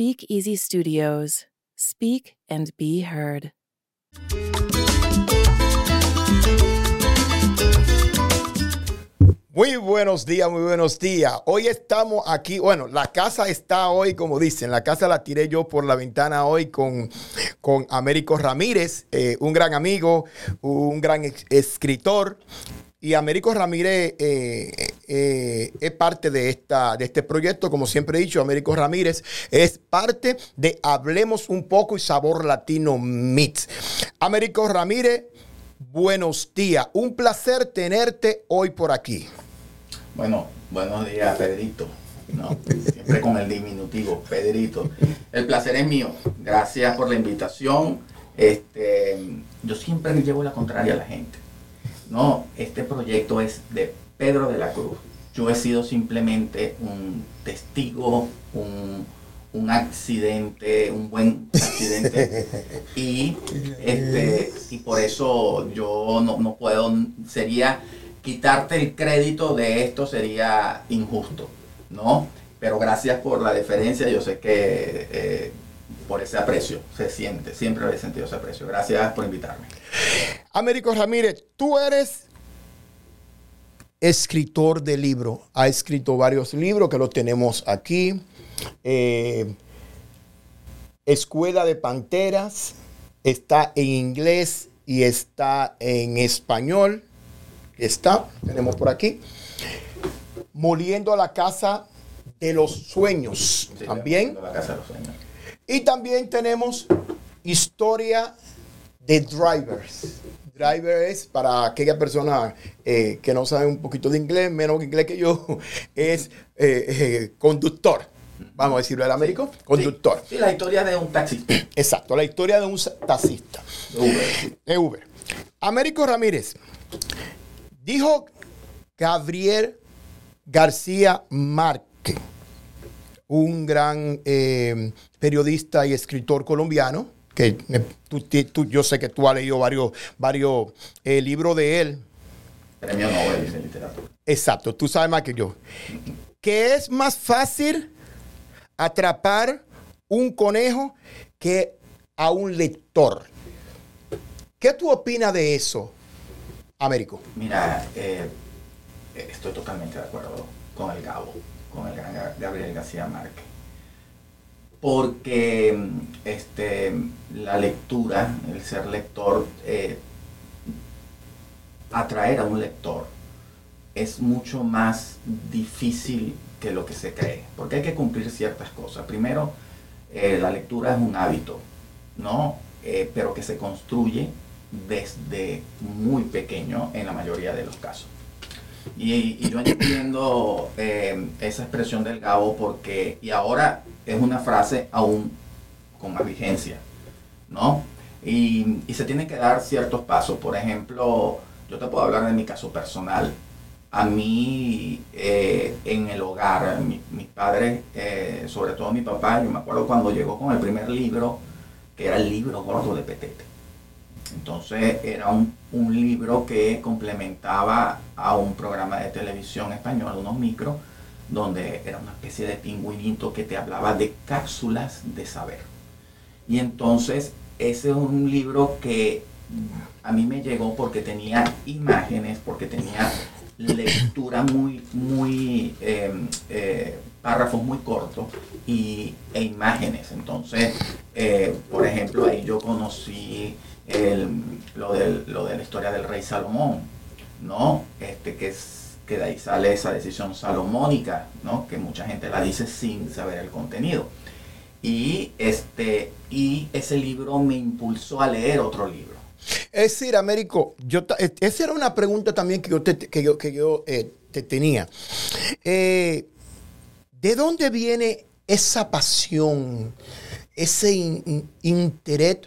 Speak Easy Studios. Speak and be heard. Muy buenos días, muy buenos días. Hoy estamos aquí, bueno, la casa está hoy, como dicen, la casa la tiré yo por la ventana hoy con, con Américo Ramírez, eh, un gran amigo, un gran escritor. Y Américo Ramírez eh, eh, es parte de, esta, de este proyecto, como siempre he dicho, Américo Ramírez es parte de Hablemos un poco y Sabor Latino Mix. Américo Ramírez, buenos días. Un placer tenerte hoy por aquí. Bueno, buenos días, Pedrito. Siempre con el diminutivo, Pedrito. El placer es mío. Gracias por la invitación. Este, yo siempre le llevo la contraria a la gente. No, este proyecto es de Pedro de la Cruz. Yo he sido simplemente un testigo, un, un accidente, un buen accidente. Y, este, y por eso yo no, no puedo, sería quitarte el crédito de esto sería injusto, ¿no? Pero gracias por la deferencia, yo sé que eh, por ese aprecio se siente, siempre he sentido ese aprecio. Gracias por invitarme. Américo Ramírez, tú eres escritor de libros. Ha escrito varios libros que los tenemos aquí. Eh, Escuela de Panteras está en inglés y está en español. Está, tenemos por aquí. Moliendo a la casa de los sueños. Sí, También. La casa de los sueños. Y también tenemos historia de drivers. Driver es para aquella persona eh, que no sabe un poquito de inglés, menos inglés que yo, es eh, eh, conductor. Vamos a decirlo en Américo, conductor. Sí, la historia de un taxista. Exacto, la historia de un taxista de Uber. de Uber. Américo Ramírez dijo Gabriel García Márquez, un gran periodista y escritor colombiano, que tú- tú- yo sé que tú has leído varios, varios eh, libros de él. Premio Nobel de literatura. Exacto, tú sabes más que yo. Que es más fácil atrapar un conejo que a un lector. ¿Qué tú opinas de eso, Américo? Mira, eh, estoy totalmente de acuerdo con el Gabo, con el gran Ga- Gabriel García Márquez. Porque este, la lectura, el ser lector, eh, atraer a un lector es mucho más difícil que lo que se cree, porque hay que cumplir ciertas cosas. Primero, eh, la lectura es un hábito, ¿no? Eh, pero que se construye desde muy pequeño en la mayoría de los casos. Y, yo entiendo eh, esa expresión del Gabo porque, y ahora es una frase aún con más vigencia, ¿no? Y, se tienen que dar ciertos pasos. Por ejemplo, yo te puedo hablar de mi caso personal. A mí, eh, en el hogar, mi- mis padres, eh, sobre todo mi papá, yo me acuerdo cuando llegó con el primer libro, que era el libro gordo de Petete. Entonces era un, un libro que complementaba a un programa de televisión español, unos micros, donde era una especie de pingüinito que te hablaba de cápsulas de saber. Y entonces ese es un libro que a mí me llegó porque tenía imágenes, porque tenía lectura muy, muy, eh, eh, párrafos muy cortos y, e imágenes. Entonces, eh, por ejemplo, ahí yo conocí el- lo, del- lo de la historia del rey Salomón, ¿no? Este, que, es, que de ahí sale esa decisión salomónica, ¿no? Que mucha gente la dice sin saber el contenido. Y, este, y ese libro me impulsó a leer otro libro. Es decir, Américo, yo, esa era una pregunta también que yo te, que yo, que yo, eh, te tenía. Eh, ¿De dónde viene esa pasión, ese in- in- interés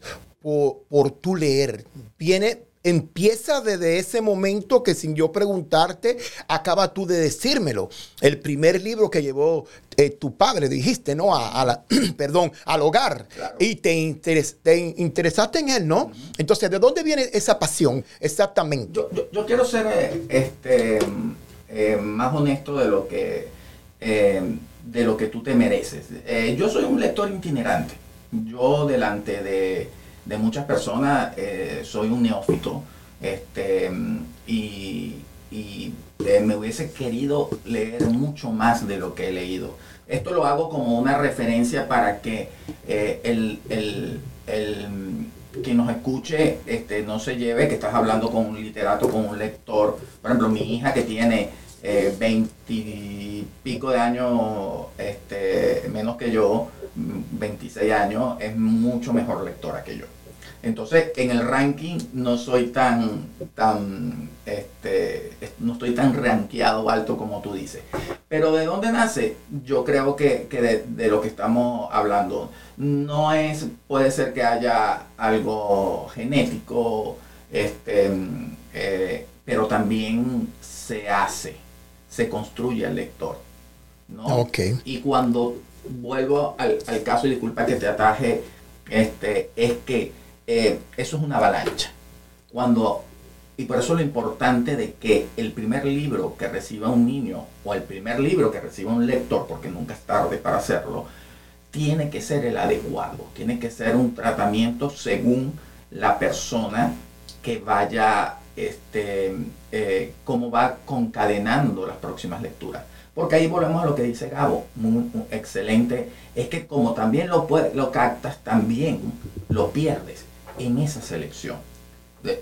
por, por tu leer? ¿Viene, empieza desde ese momento que sin yo preguntarte, acaba tú de decírmelo? El primer libro que llevó eh, tu padre, dijiste, ¿no? A, a la, perdón, al hogar. Claro. Y te, interes- te interesaste en él, ¿no? Entonces, ¿de dónde viene esa pasión exactamente? Yo, yo- yo quiero ser eh, este, eh, más honesto de lo que eh, de lo que tú te mereces. Eh, yo soy un lector itinerante. Yo delante de, de muchas personas eh, soy un neófito. Este, y, y me hubiese querido leer mucho más de lo que he leído. Esto lo hago como una referencia para que el, el, el quien nos escuche este, no se lleve que estás hablando con un literato, con un lector. Por ejemplo, mi hija que tiene eh, 20 pico de años este, menos que yo, 26 años, es mucho mejor lectora que yo. Entonces, en el ranking no soy tan, tan, este, no estoy tan rankeado alto como tú dices. Pero ¿de dónde nace? Yo creo que, que de, de, lo que estamos hablando. No es, puede ser que haya algo genético, este, eh, pero también se hace, se construye el lector. ¿no? Okay. Y cuando vuelvo al, al caso, y disculpa que te ataje, este, es que eh, eso es una avalancha. Cuando, y por eso lo importante de que el primer libro que reciba un niño o el primer libro que reciba un lector, porque nunca es tarde para hacerlo, tiene que ser el adecuado, tiene que ser un tratamiento según la persona que vaya, este, eh, cómo va concadenando las próximas lecturas. Porque ahí volvemos a lo que dice Gabo, muy, muy excelente, es que como también lo, puede, lo captas, también lo pierdes en esa selección. De,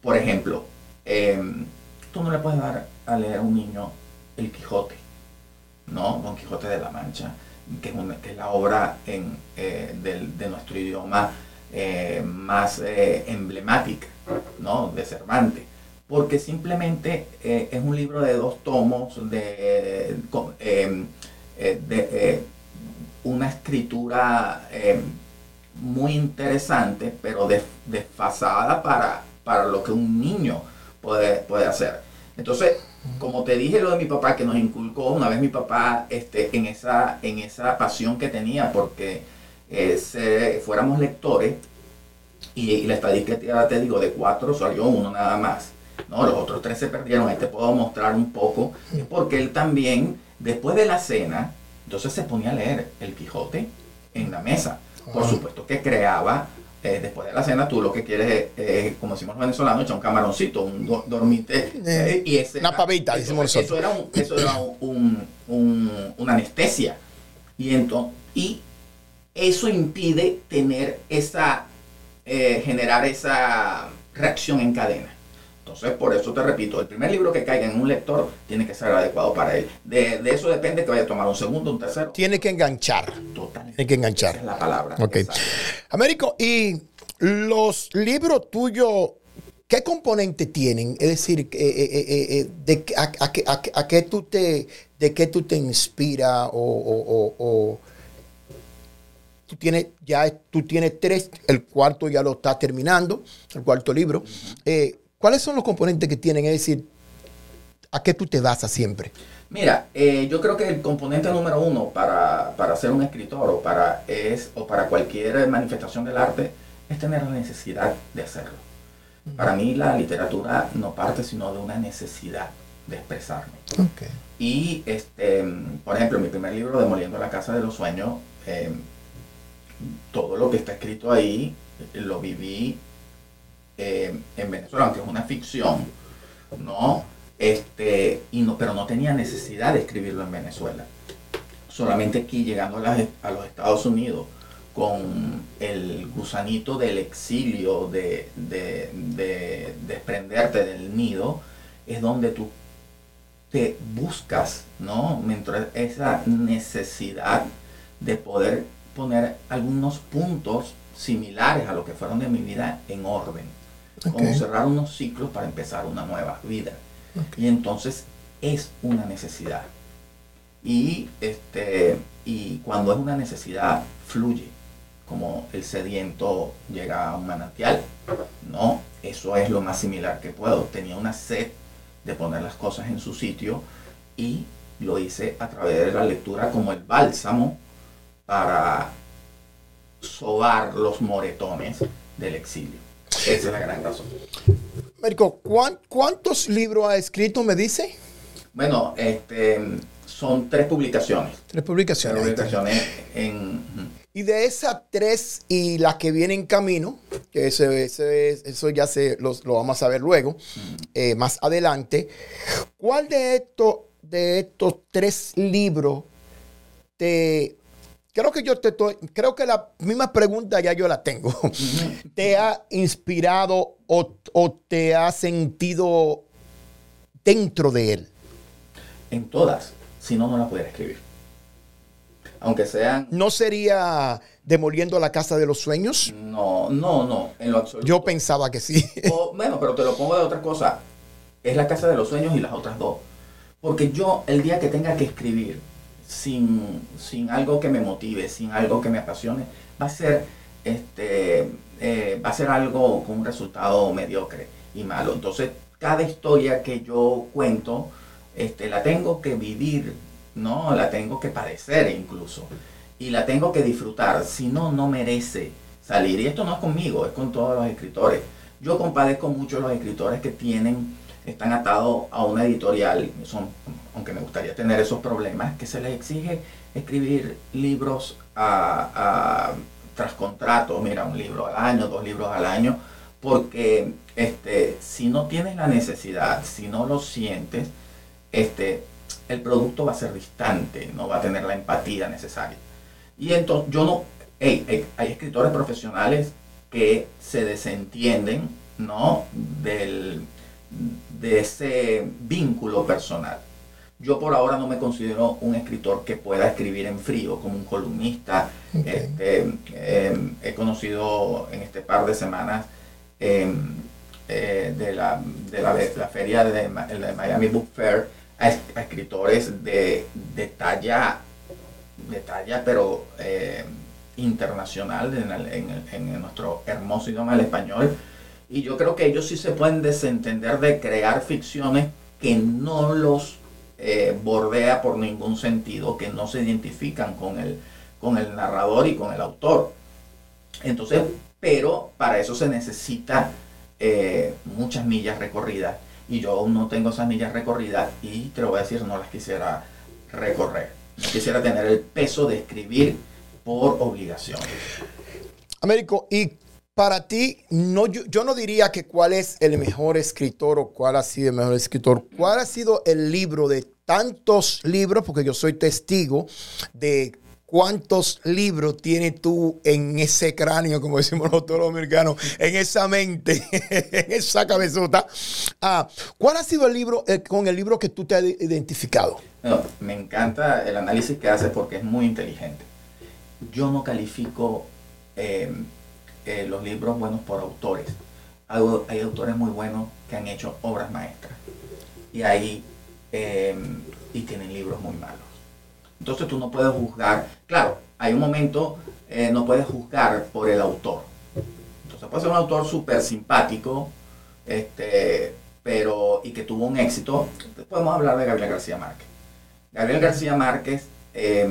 por ejemplo, eh, tú no le puedes dar a leer a un niño El Quijote, ¿no? Don Quijote de la Mancha, que es, la obra en, eh, del, de nuestro idioma más emblemática, ¿no? De Cervantes. Porque simplemente es un libro de dos tomos, de, de una escritura muy interesante, pero desfasada para, para lo que un niño puede, puede hacer. Entonces, como te dije lo de mi papá, que nos inculcó una vez mi papá este, en, esa, en esa pasión que tenía, porque eh, se, fuéramos lectores, y, y, la estadística, te digo, de cuatro salió uno nada más. No, los otros tres se perdieron. Ahí te puedo mostrar un poco. Es porque él también, después de la cena, entonces se ponía a leer El Quijote en la mesa. Por supuesto que creaba, eh, después de la cena, tú lo que quieres es, eh, como decimos los venezolanos, echar un camaroncito, un do, dormite. Eh, y ese una era, pavita, eso, decimos nosotros. Eso era, un, eso era un, un, una anestesia. Y, entonces, y eso impide tener esa, generar esa reacción en cadena. Entonces, por eso te repito, el primer libro que caiga en un lector tiene que ser adecuado para él. De, de eso depende que vaya a tomar un segundo, un tercero. Tiene que enganchar. Totalmente. Tiene que enganchar. Esa es la palabra. Ok. Américo, y los libros tuyos, ¿qué componente tienen? Es decir, eh, eh, eh, de, a, a, a, a, qué tú te, ¿de qué tú te inspiras o, o, o tú tienes ya tú tienes tres, el cuarto ya lo estás terminando, el cuarto libro. Eh, ¿Cuáles son los componentes que tienen? Es decir, ¿a qué tú te basas siempre? Mira, eh, yo creo que el componente número uno para, para ser un escritor o para, es, o para cualquier manifestación del arte es tener la necesidad de hacerlo. Para mí la literatura no parte sino de una necesidad de expresarme. Okay. Y, este, por ejemplo, mi primer libro, Demoliendo la Casa de los Sueños, eh, todo lo que está escrito ahí lo viví eh, en Venezuela, aunque es una ficción, ¿no? Este, y no, pero no tenía necesidad de escribirlo en Venezuela. Solamente aquí, llegando a, a los Estados Unidos, con el gusanito del exilio, de, de, de, desprenderte del nido, es donde tú te buscas, ¿no? Mientras esa necesidad de poder poner algunos puntos similares a lo que fueron de mi vida en orden. Okay. Como cerrar unos ciclos para empezar una nueva vida. Okay. Y entonces es una necesidad. Y, este, y cuando es una necesidad, fluye. Como el sediento llega a un manantial. ¿no? Eso es lo más similar que puedo. Tenía una sed de poner las cosas en su sitio y lo hice a través de la lectura como el bálsamo para sobar los moretones del exilio. Esa es la gran razón. Américo, ¿cuántos libros ha escrito, me dice? Bueno, este, son tres publicaciones. Tres Tres publicaciones. publicaciones en... Y de esas tres y las que vienen en camino, que ese, ese- eso ya se, los- lo vamos a ver luego, eh, más adelante, ¿cuál de estos, de estos tres libros te... Creo que yo te estoy, creo que la misma pregunta ya yo la tengo. ¿Te ha inspirado o, o te ha sentido dentro de él? En todas, si no, no las pudiera escribir. Aunque sean... ¿No sería demoliendo la casa de los sueños? No, no, no, en lo absoluto. Yo pensaba que sí. O, bueno, pero te lo pongo de otra cosa. Es la casa de los sueños y las otras dos. Porque yo, el día que tenga que escribir sin, sin algo que me motive, sin algo que me apasione, va a ser, este, eh, va a ser algo con un resultado mediocre y malo. Entonces, cada historia que yo cuento, este, la tengo que vivir, ¿no? La tengo que padecer incluso. Y la tengo que disfrutar. Si no, no merece salir. Y esto no es conmigo, es con todos los escritores. Yo compadezco mucho a los escritores que tienen, están atados a una editorial, son, aunque me gustaría tener esos problemas, que se les exige escribir libros tras contrato, mira, un libro al año, dos libros al año, porque este, si no tienes la necesidad, si no lo sientes, este, el producto va a ser distante, no va a tener la empatía necesaria. Y entonces yo no, hay escritores profesionales que se desentienden, ¿no? Del, de ese vínculo personal. Yo por ahora no me considero un escritor que pueda escribir en frío, como un columnista. Este, eh, he conocido en este par de semanas eh, eh, de, la, de la, de la feria de, Miami Book Fair a, es- a escritores de, de talla, de talla pero eh, internacional en, el- en el- en nuestro hermoso idioma el español. Y yo creo que ellos sí se pueden desentender de crear ficciones que no los eh, bordea por ningún sentido, que no se identifican con el, con el narrador y con el autor. Entonces, pero para eso se necesita eh, muchas millas recorridas y yo aún no tengo esas millas recorridas y te lo voy a decir, no las quisiera recorrer. Quisiera tener el peso de escribir por obligación. Américo, y para ti, no, yo, yo no diría que cuál es el mejor escritor o cuál ha sido el mejor escritor. ¿Cuál ha sido el libro de tantos libros? Porque yo soy testigo de cuántos libros tienes tú en ese cráneo, como decimos los todos los americanos, en esa mente, en esa cabezota. Ah, ¿Cuál ha sido el libro eh, con el libro que tú te has identificado? Me encanta el análisis que hace porque es muy inteligente. Yo no califico eh, eh, los libros buenos por autores. Hay autores muy buenos que han hecho obras maestras. Y ahí eh, y tienen libros muy malos. Entonces tú no puedes juzgar. Claro, hay un momento, eh, no puedes juzgar por el autor. Entonces puede ser un autor súper simpático, este, pero y que tuvo un éxito. Podemos hablar de Gabriel García Márquez. Gabriel García Márquez, eh,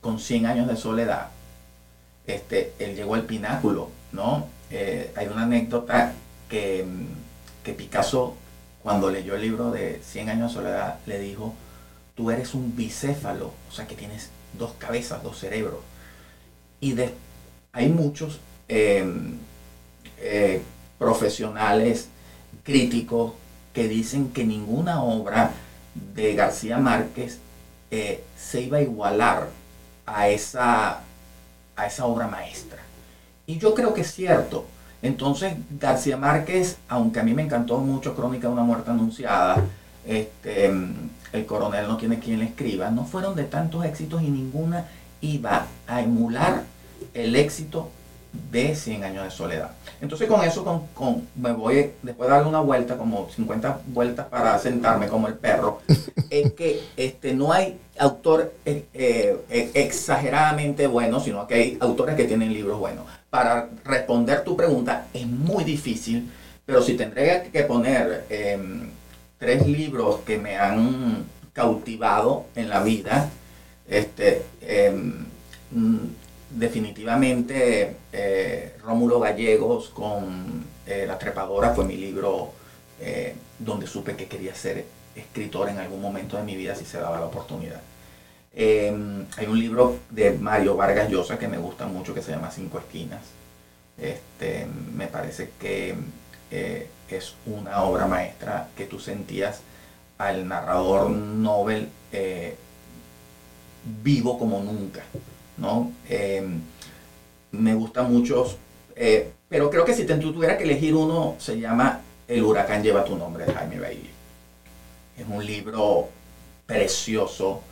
con 100 años de soledad, este, él llegó al pináculo, ¿no? Eh, hay una anécdota que, mm, que Picasso, cuando leyó el libro de 100 años de soledad, le dijo, tú eres un bicéfalo, o sea que tienes dos cabezas, dos cerebros. Y hay muchos eh, eh, profesionales, críticos, que dicen que ninguna obra de García Márquez eh, se iba a igualar a esa, a esa obra maestra. Y yo creo que es cierto. Entonces, García Márquez, aunque a mí me encantó mucho Crónica de una muerte anunciada, este, El coronel no tiene quien le escriba, no fueron de tantos éxitos y ninguna iba a emular el éxito de 100 años de soledad. Entonces con eso con, con- me voy, después de darle una vuelta, como 50 vueltas para sentarme como el perro, es que este, no hay autor eh, eh, exageradamente bueno, sino que hay autores que tienen libros buenos. Para responder tu pregunta es muy difícil, pero si tendría que poner em, tres libros que me han cautivado en la vida, este, em, mm, definitivamente eh, Rómulo Gallegos con eh, La Trepadora fue mi libro eh, donde supe que quería ser escritor en algún momento de mi vida si se daba la oportunidad. Em, hay un libro de Mario Vargas Llosa que me gusta mucho que se llama Cinco Esquinas. Este, me parece que eh, es una obra maestra que tú sentías al narrador Nobel eh, vivo como nunca. ¿no? Em, me gusta mucho, eh, pero creo que si te, tú tuvieras que elegir uno, se llama El huracán lleva tu nombre Jaime Bailey. Es un libro precioso,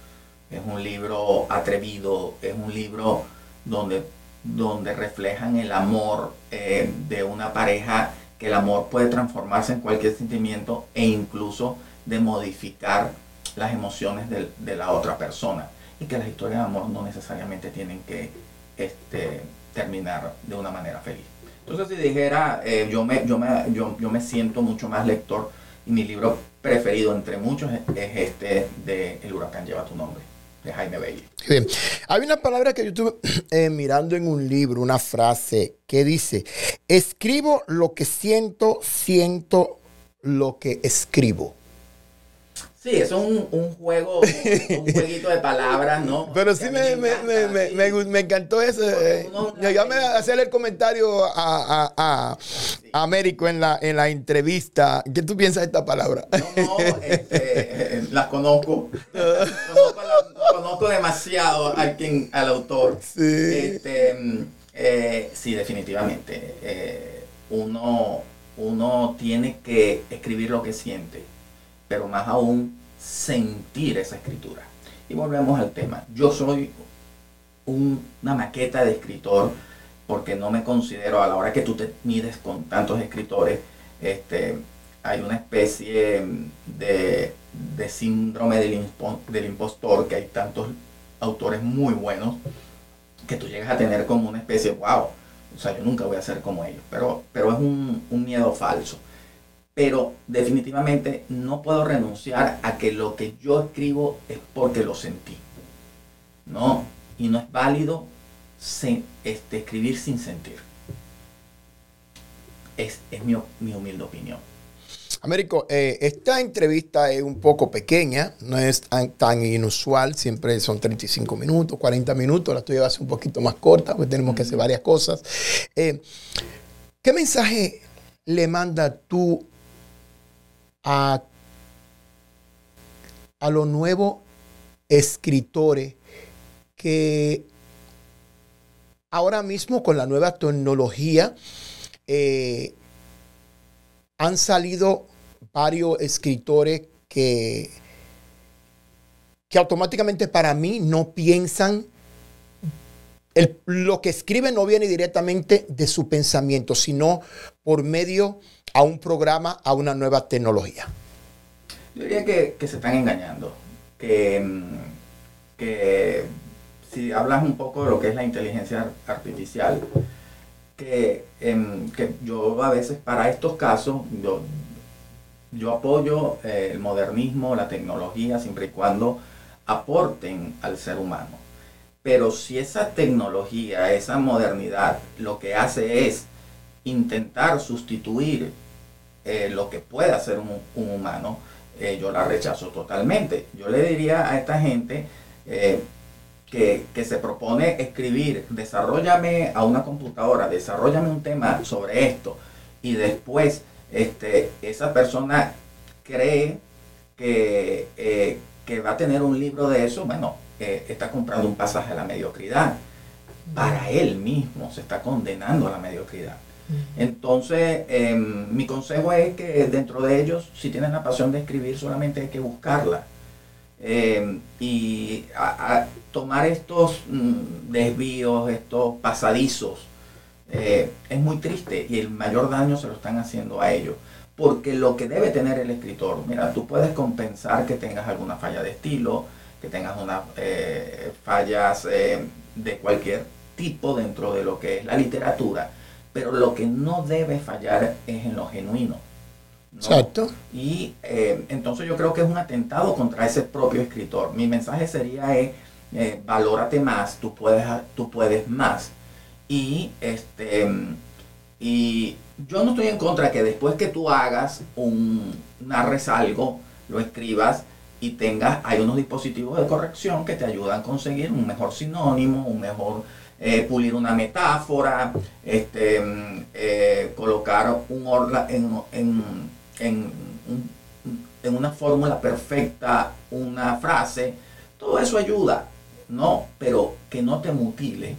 es un libro atrevido, es un libro donde, donde reflejan el amor eh, de una pareja, que el amor puede transformarse en cualquier sentimiento e incluso de modificar las emociones de, de la otra persona. Y que las historias de amor no necesariamente tienen que este, terminar de una manera feliz. Entonces, si dijera, eh, yo, me, yo, me, yo, yo, me siento mucho más lector y mi libro preferido entre muchos es, este de El huracán lleva tu nombre, Jaime. Bien. Hay una palabra que yo estuve eh, mirando en un libro, una frase que dice, escribo lo que siento, siento lo que escribo. Sí, es un, un juego, un jueguito de palabras, ¿no? Pero sí me, me, me, me, me, encantó eso. Eh. Yo me hacer el comentario a, a, a, a, Américo en la, en la entrevista. ¿Qué tú piensas de esta palabra? No, no, este, las conozco. conozco, demasiado al, quien, al autor. Sí. Este, eh, sí, definitivamente. Eh, uno, uno tiene que escribir lo que siente pero más aún sentir esa escritura. Y volvemos al tema. Yo soy una maqueta de escritor porque no me considero, a la hora que tú te mides con tantos escritores, este, hay una especie de, síndrome del, impostor, que hay tantos autores muy buenos, que tú llegas a tener como una especie, wow, o sea, yo nunca voy a ser como ellos, pero, pero es un, un miedo falso pero definitivamente no puedo renunciar a que lo que yo escribo es porque lo sentí. ¿No? Y no es válido este, escribir sin sentir. Es, mi, humilde opinión. Américo, eh, esta entrevista es un poco pequeña, no es tan, inusual, siempre son 35 minutos, 40 minutos, la tuya va a ser un poquito más corta, porque tenemos que hacer varias cosas. Eh, ¿Qué mensaje le manda tú a, los nuevos escritores que ahora mismo con la nueva tecnología eh, han salido varios escritores que, que automáticamente para mí no piensan, lo que escriben no viene directamente de su pensamiento, sino por medio a un programa, a una nueva tecnología? Yo diría que, se están engañando. Que, mm, que, si hablas un poco de lo que es la inteligencia artificial, que, em, yo a veces para estos casos, yo, yo apoyo eh, el modernismo, la tecnología, siempre y cuando aporten al ser humano. Pero si esa tecnología, esa modernidad, lo que hace es intentar sustituir eh, lo que puede hacer un, humano, eh, yo la rechazo totalmente. Yo le diría a esta gente eh, que, se propone escribir, desarrollame a una computadora, desarrollame un tema sobre esto, y después este, esa persona cree que, que va a tener un libro de eso, bueno, está comprando un pasaje a la mediocridad. Para él mismo se está condenando a la mediocridad. Entonces, em, mi consejo es que dentro de ellos, si tienen la pasión de escribir, solamente hay que buscarla. Em, y tomar estos mm, desvíos, estos pasadizos, eh, es muy triste y el mayor daño se lo están haciendo a ellos. Porque lo que debe tener el escritor, mira, tú puedes compensar que tengas alguna falla de estilo, que tengas unas eh, fallas eh, de cualquier tipo dentro de lo que es la literatura, pero lo que no debe fallar es en lo genuino. Exacto. Y eh, entonces yo creo que es un atentado contra ese propio escritor. Mi mensaje sería es, eh, valórate más, tú puedes, tú puedes más. Y, este, y yo no estoy en contra que después que tú hagas un, narres algo, lo escribas y tengas, hay unos dispositivos de corrección que te ayudan a conseguir un mejor sinónimo, un mejor eh, pulir una metáfora, este, mm, eh, colocar un orla en, en, en, en una fórmula perfecta, una frase, todo eso ayuda, no, pero que no te mutile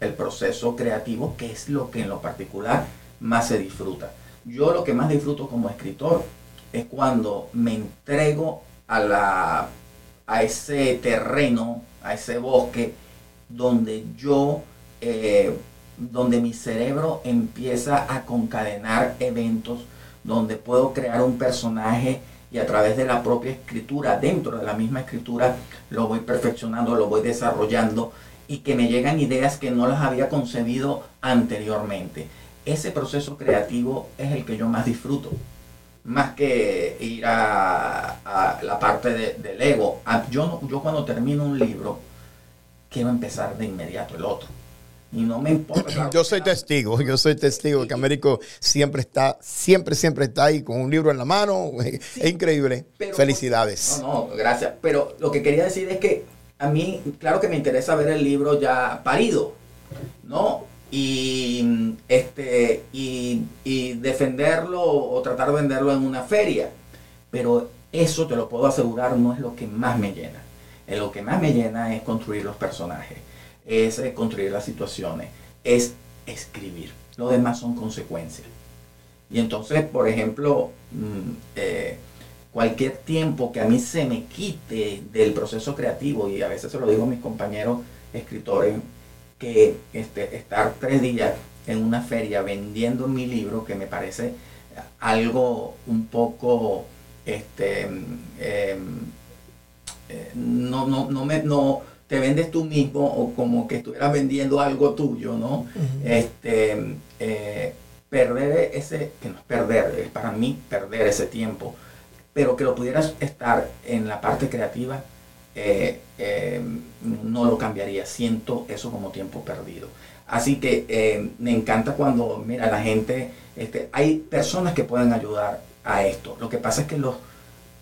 el proceso creativo, que es lo que en lo particular más se disfruta. Yo lo que más disfruto como escritor es cuando me entrego a, la, a ese terreno, a ese bosque, donde yo, eh, donde mi cerebro empieza a concadenar eventos, donde puedo crear un personaje y a través de la propia escritura, dentro de la misma escritura, lo voy perfeccionando, lo voy desarrollando y que me llegan ideas que no las había concebido anteriormente. Ese proceso creativo es el que yo más disfruto, más que ir a, la parte del ego. Ah, yo cuando termino un libro, quiero empezar de inmediato el otro. Y no me importa. yo soy testigo, yo soy testigo que Américo siempre está, siempre, siempre está ahí con un libro en la mano. es increíble. Felicidades. No, no, gracias. Pero lo que quería decir es que a mí, claro que me interesa ver el libro ya parido, ¿no? Y, este, y, y defenderlo o tratar de venderlo en una feria. Pero eso te lo puedo asegurar, no es lo que más me llena. Lo que más me llena es construir los personajes, es eh, construir las situaciones, es escribir. Lo demás son consecuencias. Y entonces, por ejemplo, mm, eh, cualquier tiempo que a mí se me quite del proceso creativo, y a veces se lo digo a mis compañeros escritores, que este, estar tres días en una feria vendiendo mi libro, que me parece algo un poco, este, em, eh, no, no, no, me, no te vendes tú mismo o como que estuvieras vendiendo algo tuyo, ¿no? este, eh, perder ese, que no es perder, es para mí perder ese tiempo pero que lo pudieras estar en la parte creativa, eh, eh, no lo cambiaría. Siento eso como tiempo perdido. Así que eh, me encanta cuando, mira, la gente, este, hay personas que pueden ayudar a esto. Lo que pasa es que los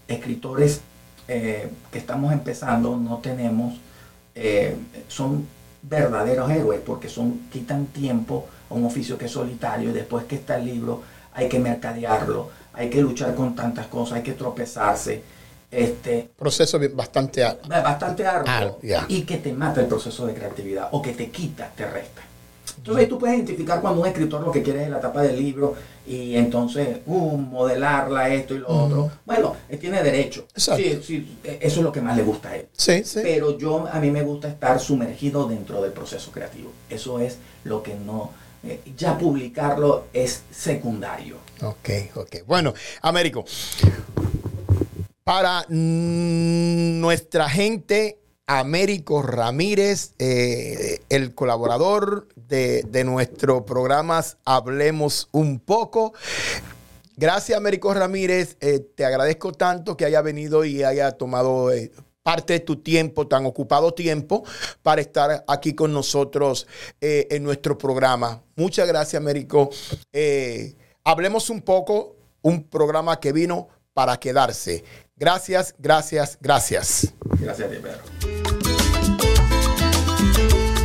escritores que estamos empezando no tenemos, son verdaderos héroes porque son, quitan tiempo a un oficio que es solitario y después que está el libro hay que mercadearlo, hay que luchar con tantas cosas, hay que tropezarse. Este, proceso bastante Bastante arduo. Y que te mata el proceso de creatividad o que te quita, te resta. Entonces ahí tú puedes identificar cuando un escritor lo que quiere es la tapa del libro y entonces uh, modelarla, esto y lo otro. Bueno, él tiene derecho. Sí, sí, e, eso es lo que más le gusta a él. Sí, sí. Pero yo, a mí me gusta estar sumergido dentro del proceso creativo. Eso es lo que no eh, ya publicarlo es secundario. Ok, ok. Bueno, Américo, para nuestra gente, Américo Ramírez, eh, el colaborador de, nuestro programa Hablemos un poco. Gracias, Américo Ramírez. Eh, te agradezco tanto que haya venido y haya tomado parte de tu tiempo, tan ocupado tiempo, para estar aquí con nosotros eh, en nuestro programa. Muchas gracias, Américo. Eh, hablemos un poco, un programa que vino para quedarse. Gracias, gracias, gracias. Gracias a Pedro.